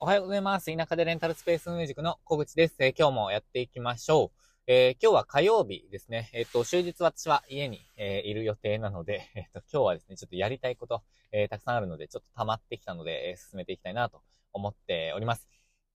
おはようございます。田舎でレンタルスペースミュージックの小口です。えー今日もやっていきましょう。えー今日は火曜日ですね。えっ、と、終日私は家に、えいる予定なので、えっ、と、今日はですね、ちょっとやりたいこと、えたくさんあるので、ちょっと溜まってきたので、え進めていきたいなと思っております。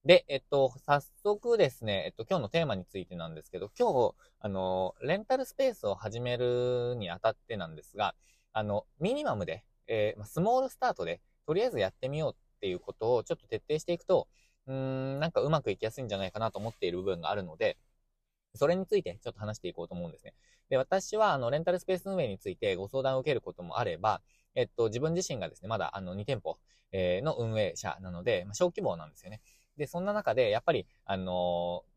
で、えっと、早速ですね、えっと、今日のテーマについてなんですけど、今日、あの、レンタルスペースを始めるにあたってなんですが、あの、ミニマムで、えまスモールスタートで、とりあえずやってみようっていうことをちょっと徹底していくと、うーん、なんかうまくいきやすいんじゃないかなと思っている部分があるので、それについてちょっと話していこうと思うんですね。で、私は、あの、レンタルスペース運営についてご相談を受けることもあれば、えっと、自分自身がですね、まだあの2店舗、えの運営者なので、まあ、小規模なんですよね。で、そんな中で、やっぱり、あのー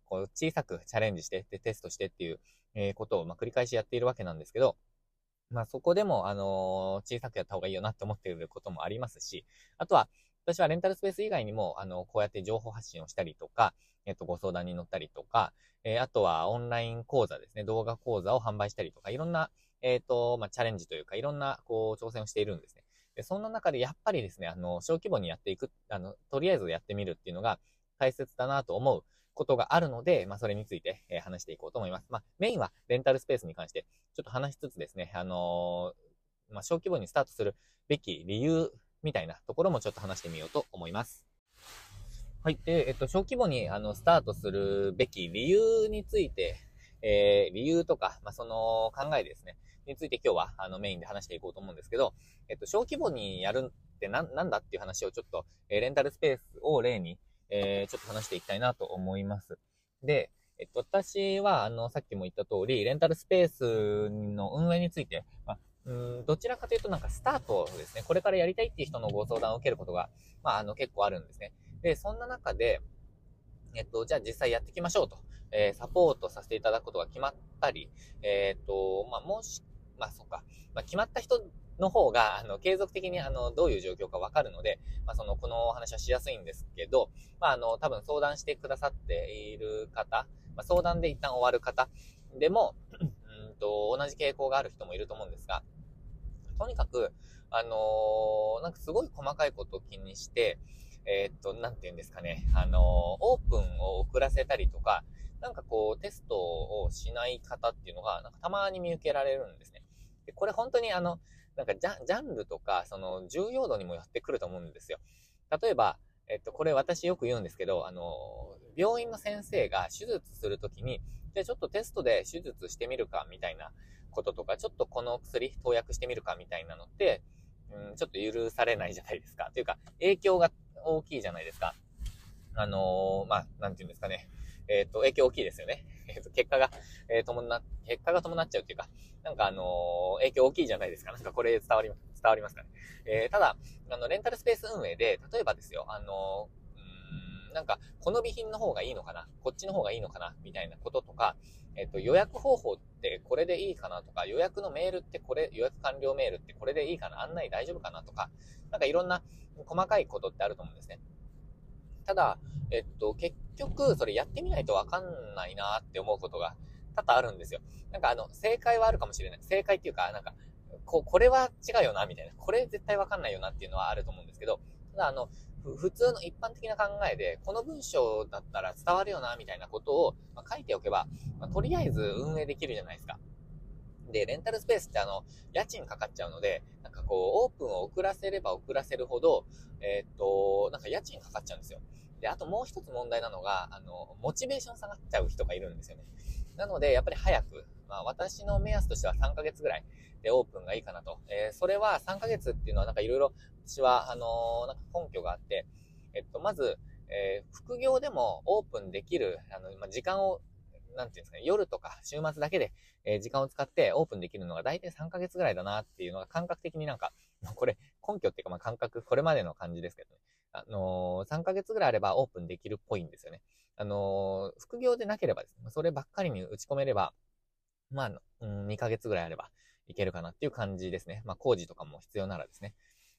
こう、小さくチャレンジして、で、テストしてっていう、えことを、まあ、繰り返しやっているわけなんですけど、まあ、そこでも、あのー小さくやった方がいいよなって思っていることもありますし、あとは、私はレンタルスペース以外にも、あの、こうやって情報発信をしたりとか、えっと、ご相談に乗ったりとか、えーあとはオンライン講座ですね、動画講座を販売したりとか、いろんな、えっ、と、まあ、チャレンジというか、いろんな、こう、挑戦をしているんですね。で、そんな中で、やっぱりですね、あの、小規模にやっていく、あの、とりあえずやってみるっていうのが大切だなと思うことがあるので、まあ、それについて、えー話していこうと思います。まあ、メインはレンタルスペースに関して、ちょっと話しつつですね、あのまあ、小規模にスタートするべき理由みたいなところもちょっと話してみようと思います。はい。で、えっと、小規模に、あの、スタートするべき理由について、えー、理由とか、まあ、その考えですね、について今日は、あの、メインで話していこうと思うんですけど、えっと、小規模にやるってなん、なんだっていう話をちょっと、えーレンタルスペースを例に、えーちょっと話していきたいなと思います。で、えっと、私は、あの、さっきも言った通り、レンタルスペースの運営について、まあ、うん。どちらかというとなんかスタートですね、これからやりたいっていう人のご相談を受けることが、まあ、あの、結構あるんですね。で、そんな中で、えっと、じゃあ実際やっていきましょうと、えーサポートさせていただくことが決まったり、えっと、まあ、もし、まあ、そっか、まあ、決まった人の方が、あの、継続的に、あの、どういう状況かわかるので、まあ、その、このお話はしやすいんですけど、まあ、あの、多分相談してくださっている方、まあ、相談で一旦終わる方でも、うんと、同じ傾向がある人もいると思うんですが、とにかく、あのーなんかすごい細かいことを気にして、えーっと、なんて言うんですかね、あのーオープンを遅らせたりとか、なんかこう、テストをしない方っていうのが、なんかたまに見受けられるんですね。で、これ本当にあの、なんかジャンジャンルとか、その重要度にもよってくると思うんですよ。例えば、えっと、これ私よく言うんですけど、あの、病院の先生が手術するときに、じゃあちょっとテストで手術してみるか、みたいなこととか、ちょっとこの薬投薬してみるか、みたいなのって、うん、ちょっと許されないじゃないですか。というか、影響が大きいじゃないですか。あのーまあ、なんていうんですかね。えっ、と、影響大きいですよね。えっ、と、結果が、えー伴、結果が伴っちゃうっていうか、なんかあの影響大きいじゃないですか。なんかこれ伝わります、伝わりますかね。えただ、あの、レンタルスペース運営で、例えばですよ、あのなんか、この備品の方がいいのかな？こっちの方がいいのかな？みたいなこととか、えっ、と、予約方法ってこれでいいかなとか、予約のメールってこれ、予約完了メールってこれでいいかな？案内大丈夫かなとか、なんかいろんな細かいことってあると思うんですね。ただ、えっと、結局、それやってみないとわかんないなって思うことが多々あるんですよ。なんかあの、正解はあるかもしれない。正解っていうか、なんか、ここれは違うよな、みたいな。これ絶対わかんないよなっていうのはあると思うんですけど、ただあの、普通の一般的な考えで、この文章だったら伝わるよな、みたいなことを、ま書いておけば、まとりあえず運営できるじゃないですか。で、レンタルスペースってあの、家賃かかっちゃうので、なんかこう、オープンを遅らせれば遅らせるほど、えーっと、なんか家賃かかっちゃうんですよ。で、あともう一つ問題なのが、あの、モチベーション下がっちゃう人がいるんですよね。なので、やっぱり早く、まあ私の目安としては3ヶ月ぐらいでオープンがいいかなと。えーそれは3ヶ月っていうのはなんかいろいろ私は、あのーなんか根拠があって、えっと、まず、えー副業でもオープンできる、あの、ま、時間を、なんていうんですかね、夜とか週末だけで、え時間を使ってオープンできるのが大体3ヶ月ぐらいだなっていうのが感覚的になんか、これ根拠っていうかまあ感覚、これまでの感じですけどね。あのー3ヶ月ぐらいあればオープンできるっぽいんですよね。あのー副業でなければですね、そればっかりに打ち込めれば、まあ、うん、2ヶ月ぐらいあればいけるかなっていう感じですね。まあ工事とかも必要ならですね。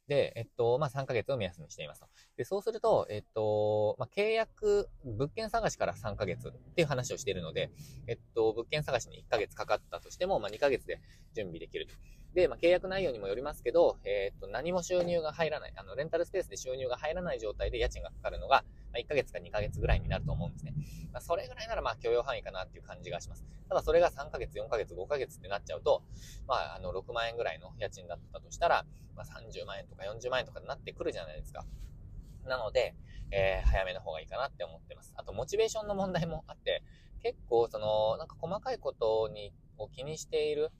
で、えっと、まあ、3ヶ月を目安にしていますと。で、そうすると、えっと、まあ、契約、物件探しから3ヶ月っていう話をしているので、えっと、物件探しに1ヶ月かかったとしても、まあ、2ヶ月で準備できると。で、まあ、契約内容にもよりますけど、えっと、何も収入が入らない、あの、レンタルスペースで収入が入らない状態で家賃がかかるのが、まあ、1ヶ月か2ヶ月ぐらいになると思うんですね。まあ、それぐらいなら、まあ、許容範囲かなっていう感じがします。ただ、それが3ヶ月、4ヶ月、5ヶ月ってなっちゃうと、まあ、あの、6万円ぐらいの家賃だったとしたら、まあ、30万円とか40万円とかになってくるじゃないですか。なので、えー、早めの方がいいかなって思ってます。あと、モチベーションの問題もあって、結構、その、なんか細かいことに、を気にしている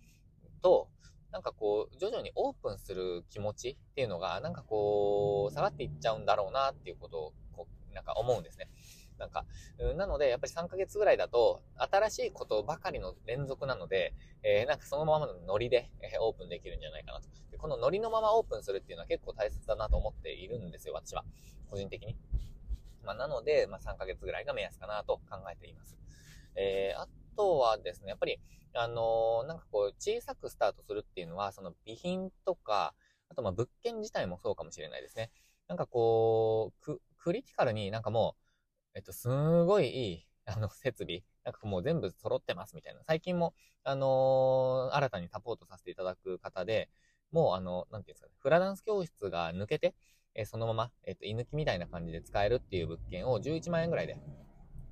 と、なんかこう、徐々にオープンする気持ちっていうのが、なんかこう、下がっていっちゃうんだろうなっていうことを、こう、なんか思うんですね。なんか、なので、やっぱり3ヶ月ぐらいだと、新しいことばかりの連続なので、えー、なんかそのままのノリで、えー、オープンできるんじゃないかなと。でこのノリのままオープンするっていうのは結構大切だなと思っているんですよ、私は。個人的に。まあ、なので、まあ、3ヶ月ぐらいが目安かなと考えています。えー、あとはですね、やっぱり、あの、なんかこう、小さくスタートするっていうのは、その備品とか、あとまあ物件自体もそうかもしれないですね。なんかこう、ク、クリティカルになんかもう、えっと、すごいいい、あの、設備、なんかもう全部揃ってますみたいな。最近も、あのー、新たにサポートさせていただく方で、もうあの、なんていうんですかね、フラダンス教室が抜けて、えー、そのまま、えっと、居抜きみたいな感じで使えるっていう物件を11万円ぐらいで、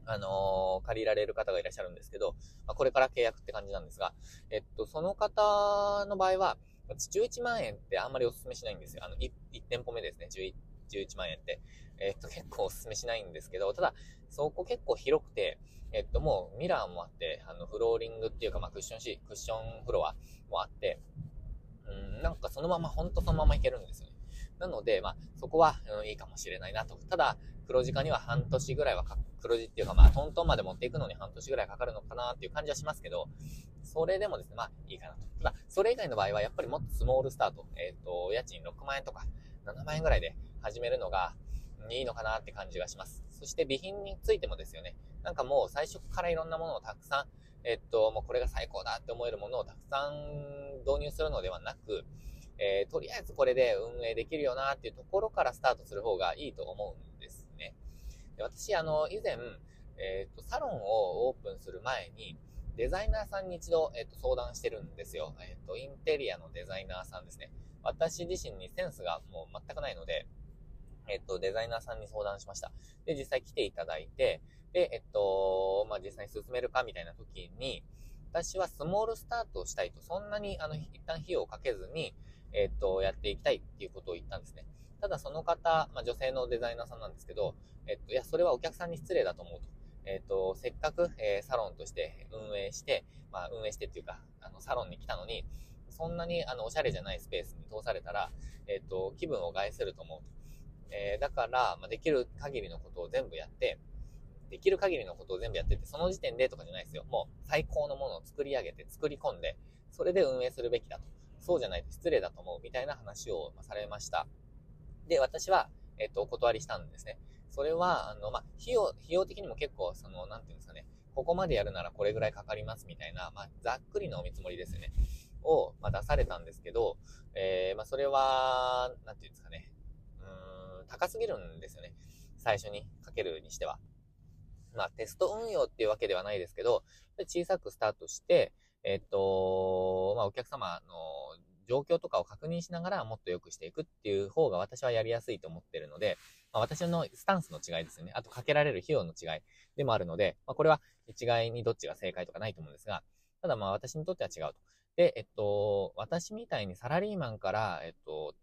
あのー、借りられる方がいらっしゃるんですけど、まあ、これから契約って感じなんですが、えっと、その方の場合は、11万円ってあんまりお勧めしないんですよ。あの、1, 1店舗目ですね、11, 11万円って。えっと、結構お勧めしないんですけど、ただ、そこ結構広くて、えっと、もうミラーもあって、あの、フローリングっていうか、まあ、クッションシー、クッションフロアもあって、うん、なんかそのまま、ほんとそのままいけるんですよね。なので、まあ、そこは、うん、いいかもしれないなと。ただ、黒字化には半年ぐらいはか、黒字っていうか、まあ、トントンまで持っていくのに半年ぐらいかかるのかなっていう感じはしますけど、それでもですね、まあ、いいかなと。ただ、それ以外の場合は、やっぱりもっとスモールスタート、えっ、ー、と、家賃6万円とか、7万円ぐらいで始めるのが、いいのかなって感じがします。そして備品についてもですよね。なんかもう最初からいろんなものをたくさん、えっと、もうこれが最高だって思えるものをたくさん導入するのではなく、えー、とりあえずこれで運営できるよなっていうところからスタートする方がいいと思うん。で私、あの、以前、えっ、と、サロンをオープンする前に、デザイナーさんに一度、えっ、と、相談してるんですよ。えっ、と、インテリアのデザイナーさんですね。私自身にセンスがもう全くないので、えっと、デザイナーさんに相談しました。で、実際来ていただいて、で、えっと、まあ、実際に進めるかみたいな時に、私はスモールスタートをしたいと、そんなに、あの、一旦費用をかけずに、えっと、やっていきたいっていうことを言ったんですね。ただその方、まあ、女性のデザイナーさんなんですけど、えっと、いや、それはお客さんに失礼だと思うと。えっと、せっかく、えー、サロンとして運営して、まあ、運営してっていうか、あの、サロンに来たのに、そんなに、あの、おしゃれじゃないスペースに通されたら、えっと、気分を害すると思うと。えー、だから、まあ、できる限りのことを全部やって、できる限りのことを全部やってて、その時点でとかじゃないですよ。もう最高のものを作り上げて、作り込んで、それで運営するべきだと。そうじゃないと失礼だと思う、みたいな話をされました。で、私は、えっと、お断りしたんですね。それは、あの、まあ、費用、費用的にも結構、その、なんていうんですかね、ここまでやるならこれぐらいかかりますみたいな、まあ、ざっくりのお見積もりですよね。を、ま、出されたんですけど、えー、まあ、それは、なんていうんですかね、うん高すぎるんですよね。最初にかけるにしては。まあ、テスト運用っていうわけではないですけど、小さくスタートして、えっと、まあ、お客様の状況とかを確認しながらもっと良くしていくっていう方が私はやりやすいと思ってるので、まあ、私のスタンスの違いですよね。あとかけられる費用の違いでもあるので、まあ、これは一概にどっちが正解とかないと思うんですが、ただまあ私にとっては違うと。で、えっと、私みたいにサラリーマンから、えっと、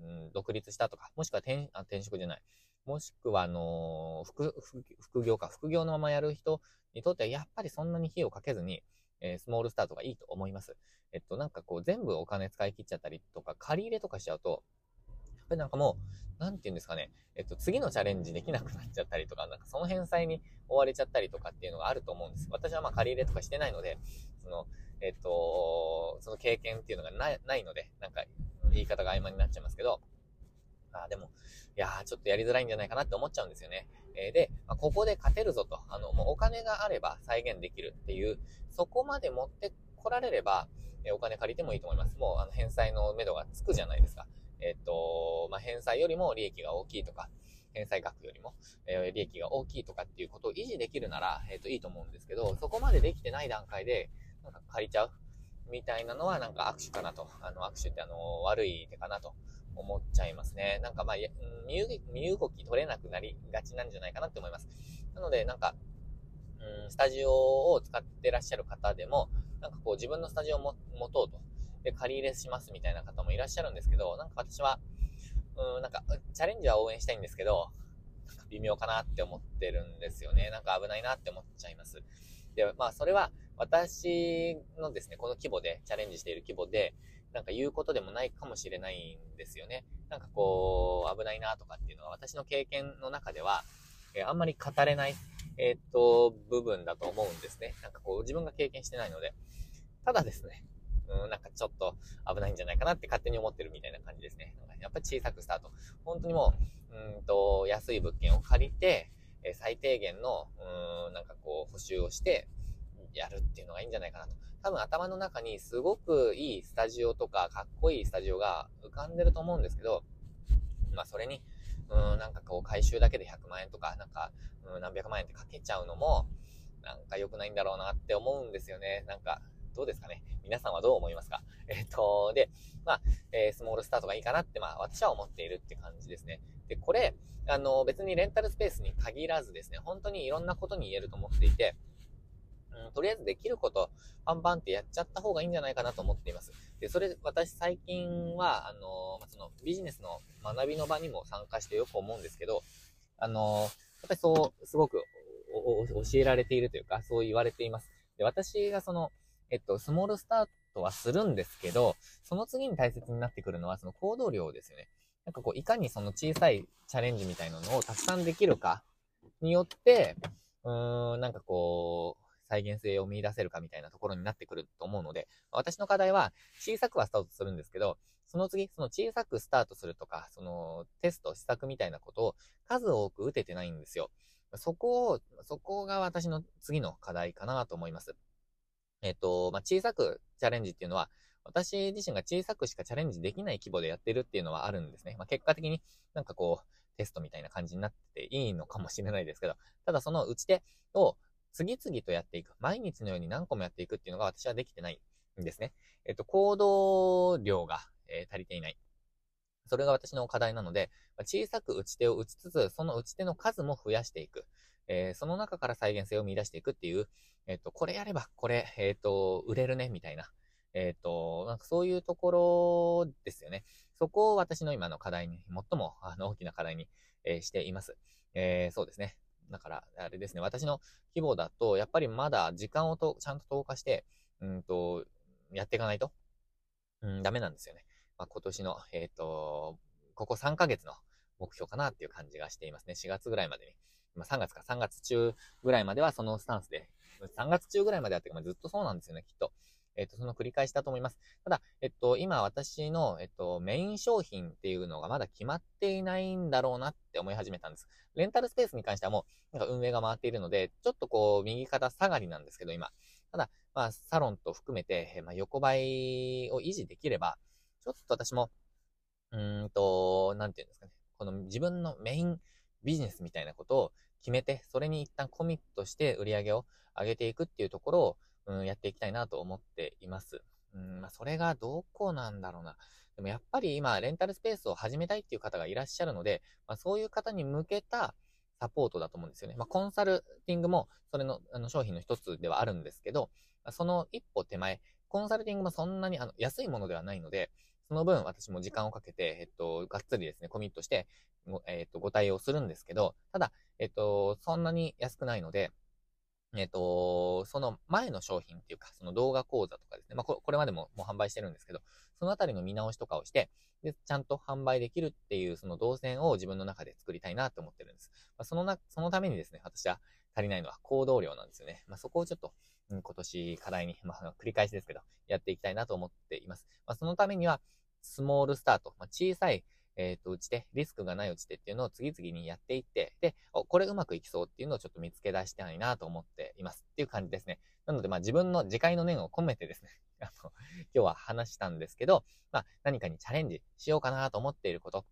うん、独立したとか、もしくは転あ転職じゃない。もしくは、あの副、副業か、副業のままやる人にとっては、やっぱりそんなに費用かけずに、えー、スモールスタートがいいと思います。えっと、なんかこう、全部お金使い切っちゃったりとか、借り入れとかしちゃうと、やっぱりなんかもう、なんて言うんですかね、えっと、次のチャレンジできなくなっちゃったりとか、なんかその返済に追われちゃったりとかっていうのがあると思うんです。私はまあ借り入れとかしてないので、その、えっと、その経験っていうのがないので、なんか言い方が曖昧になっちゃいますけど、あでも、いやー、ちょっとやりづらいんじゃないかなって思っちゃうんですよね。え、で、ま、ここで勝てるぞと、あの、もうお金があれば再現できるっていう、そこまで持ってこられれば、え、お金借りてもいいと思います。もう、あの、返済の目処がつくじゃないですか。えっ、と、まあ、返済よりも利益が大きいとか、返済額よりも、え、利益が大きいとかっていうことを維持できるなら、えっ、と、いいと思うんですけど、そこまでできてない段階で、なんか借りちゃうみたいなのは、なんか握手かなと。あの、握手ってあの、悪い手かなと思っちゃいますね。なんかまあ、身動き取れなくなりがちなんじゃないかなって思います。なので、なんか、うん、スタジオを使ってらっしゃる方でも、なんかこう自分のスタジオを持とうと。で、借り入れしますみたいな方もいらっしゃるんですけど、なんか私は、うん、なんか、チャレンジは応援したいんですけど、なんか微妙かなって思ってるんですよね。なんか危ないなって思っちゃいます。で、まあ、それは、私のですね、この規模で、チャレンジしている規模で、なんか言うことでもないかもしれないんですよね。なんかこう、危ないなとかっていうのは、私の経験の中では、えー、あんまり語れない、えー、っと、部分だと思うんですね。なんかこう、自分が経験してないので。ただですね、うん、なんかちょっと危ないんじゃないかなって勝手に思ってるみたいな感じですね。やっぱり小さくスタート。本当にもう、うんと、安い物件を借りて、え最低限の、うん、なんかこう、補修をして、やるっていうのがいいんじゃないかなと。多分頭の中にすごくいいスタジオとか、かっこいいスタジオが浮かんでると思うんですけど、まあそれに、うん、なんかこう回収だけで100万円とか、なんか、うん、何百万円ってかけちゃうのも、なんか良くないんだろうなって思うんですよね。なんか、どうですかね皆さんはどう思いますか？えっ、と、で、まあ、えー、スモールスタートがいいかなって、まあ、私は思っているって感じですね。で、これ、あの、別にレンタルスペースに限らずですね、本当にいろんなことに言えると思っていて、うん、とりあえずできること、パンパンってやっちゃった方がいいんじゃないかなと思っています。で、それ、私最近は、あの、ま、その、ビジネスの学びの場にも参加してよく思うんですけど、あの、やっぱりそう、すごく教えられているというか、そう言われています。で、私がその、えっと、スモールスタートはするんですけど、その次に大切になってくるのは、その行動量ですよね。なんかこう、いかにその小さいチャレンジみたいなのをたくさんできるかによって、うーん、なんかこう、再現性を見出せるかみたいなところになってくると思うので、私の課題は小さくはスタートするんですけど、その次、その小さくスタートするとか、そのテスト、施策みたいなことを数多く打ててないんですよ。そこを、そこが私の次の課題かなと思います。えっ、と、まあ、小さくチャレンジっていうのは、私自身が小さくしかチャレンジできない規模でやってるっていうのはあるんですね。まあ、結果的になんかこう、テストみたいな感じになってていいのかもしれないですけど、ただその打ち手を次々とやっていく、毎日のように何個もやっていくっていうのが私はできてないんですね。えっ、と、行動量が、えー、足りていない。それが私の課題なので、小さく打ち手を打ちつつ、その打ち手の数も増やしていく。えー、その中から再現性を見出していくっていう、えっ、と、これやれば、これ、えっ、と、売れるね、みたいな。えっ、と、なんかそういうところですよね。そこを私の今の課題に、最もあの大きな課題に、え、しています。え、そうですね。だから、あれですね、私の規模だと、やっぱりまだ時間をとちゃんと投下して、うんと、やっていかないと、うん、ダメなんですよね。まあ、今年の、えっ、と、ここ3ヶ月の目標かなっていう感じがしていますね。4月ぐらいまでに。まあ、3月か3月中ぐらいまではそのスタンスで、3月中ぐらいまでやって、まあ、ずっとそうなんですよね、きっと。えっ、と、その繰り返しだと思います。ただ、えっと、今私の、えっと、メイン商品っていうのがまだ決まっていないんだろうなって思い始めたんです。レンタルスペースに関してはもう、なんか運営が回っているので、ちょっとこう、右肩下がりなんですけど、今。ただ、まあ、サロンと含めて、まあ、横ばいを維持できれば、ちょっと私も、うーんと、なんていうんですかね。この自分のメインビジネスみたいなことを決めて、それに一旦コミットして売り上げを上げていくっていうところを、うん、やっていきたいなと思っています。うん、まあ、それがどこなんだろうな。でもやっぱり今、レンタルスペースを始めたいっていう方がいらっしゃるので、まあ、そういう方に向けたサポートだと思うんですよね。まあ、コンサルティングも、それの、あの、商品の一つではあるんですけど、その一歩手前、コンサルティングもそんなに、あの、安いものではないので、その分私も時間をかけて、えっと、がっつりですね、コミットして、えっと、ご対応するんですけど、ただ、えっと、そんなに安くないので、えっ、と、その前の商品っていうか、その動画講座とかですね、まあこれまでももう販売してるんですけど、そのあたりの見直しとかをして、で、ちゃんと販売できるっていうその動線を自分の中で作りたいなと思ってるんです。まあ、そのな、そのためにですね、私は足りないのは行動量なんですよね。まあ、そこをちょっと、うん、今年課題に、まあ、繰り返しですけど、やっていきたいなと思っています。まあ、そのためには、スモールスタート、まあ、小さい、えっ、ー、と、打ち手、リスクがない打ち手っていうのを次々にやっていって、で、お、これうまくいきそうっていうのをちょっと見つけ出したいなと思っていますっていう感じですね。なので、まあ自分の自戒の念を込めてですね、あの、今日は話したんですけど、まあ何かにチャレンジしようかなと思っていること、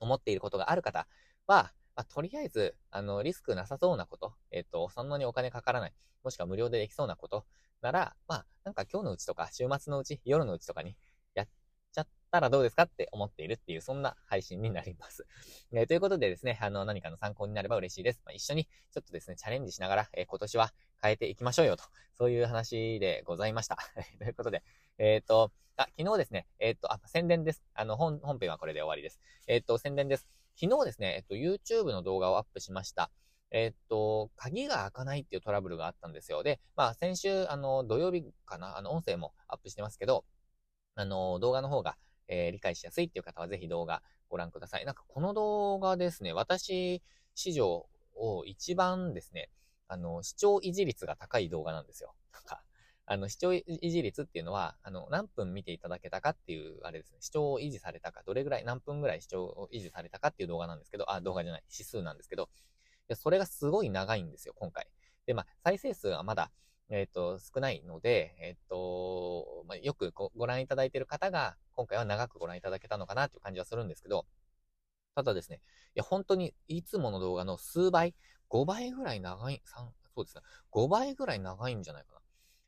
思っていることがある方は、まあ、とりあえず、あの、リスクなさそうなこと、えっ、ー、と、そんなにお金かからない、もしくは無料でできそうなことなら、まあ、なんか今日のうちとか、週末のうち、夜のうちとかにちゃったらどうですかって思っているっていう、そんな配信になります。えー、ということでですね、あの、何かの参考になれば嬉しいです。まあ、一緒にちょっとですね、チャレンジしながら、えー、今年は変えていきましょうよと、そういう話でございました。ということで、えっ、と、あ、昨日ですね、えっ、と、あ、宣伝です。あの、本、本編はこれで終わりです。えっ、と、宣伝です。昨日ですね、えっと、YouTube の動画をアップしました。えっと、鍵が開かないっていうトラブルがあったんですよ。で、まあ、先週、あの、土曜日かな、あの、音声もアップしてますけど、あの、動画の方が、えー、理解しやすいっていう方はぜひ動画ご覧ください。なんかこの動画ですね、私史上を一番ですね、あの、視聴維持率が高い動画なんですよ。なんか、あの、視聴維持率っていうのは、あの、何分見ていただけたかっていう、あれですね、視聴を維持されたか、どれぐらい、何分ぐらい視聴を維持されたかっていう動画なんですけど、あ、動画じゃない、指数なんですけど、それがすごい長いんですよ、今回。で、まあ、再生数はまだ、えっ、ー、と、少ないので、えっ、ー、と、まあ、よくご覧いただいている方が、今回は長くご覧いただけたのかなっていう感じはするんですけど、ただですね、いや、本当にいつもの動画の数倍、5倍ぐらい長い、3、そうですね、5倍ぐらい長いんじゃないかな。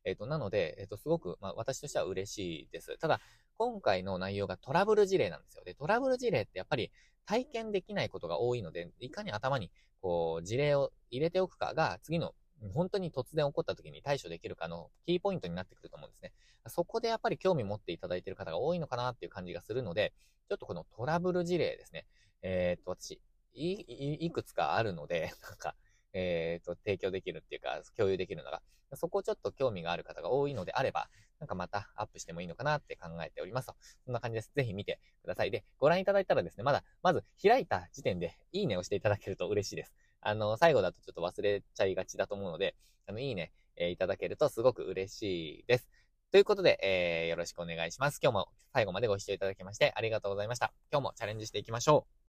えっ、ー、と、なので、えっ、と、すごく、まあ、私としては嬉しいです。ただ、今回の内容がトラブル事例なんですよ。で、トラブル事例ってやっぱり体験できないことが多いので、いかに頭に、こう、事例を入れておくかが、次の、本当に突然起こった時に対処できるかのキーポイントになってくると思うんですね。そこでやっぱり興味持っていただいている方が多いのかなっていう感じがするので、ちょっとこのトラブル事例ですね。えー、っと、私、い、いくつかあるので、なんか、えっ、と、提供できるっていうか、共有できるのが、そこをちょっと興味がある方が多いのであれば、なんかまたアップしてもいいのかなって考えておりますと。そんな感じです。ぜひ見てください。で、ご覧いただいたらですね、まだ、まず開いた時点でいいねをしていただけると嬉しいです。あの、最後だとちょっと忘れちゃいがちだと思うので、あの、いいね、えー、いただけるとすごく嬉しいです。ということで、えー、よろしくお願いします。今日も最後までご視聴いただきましてありがとうございました。今日もチャレンジしていきましょう。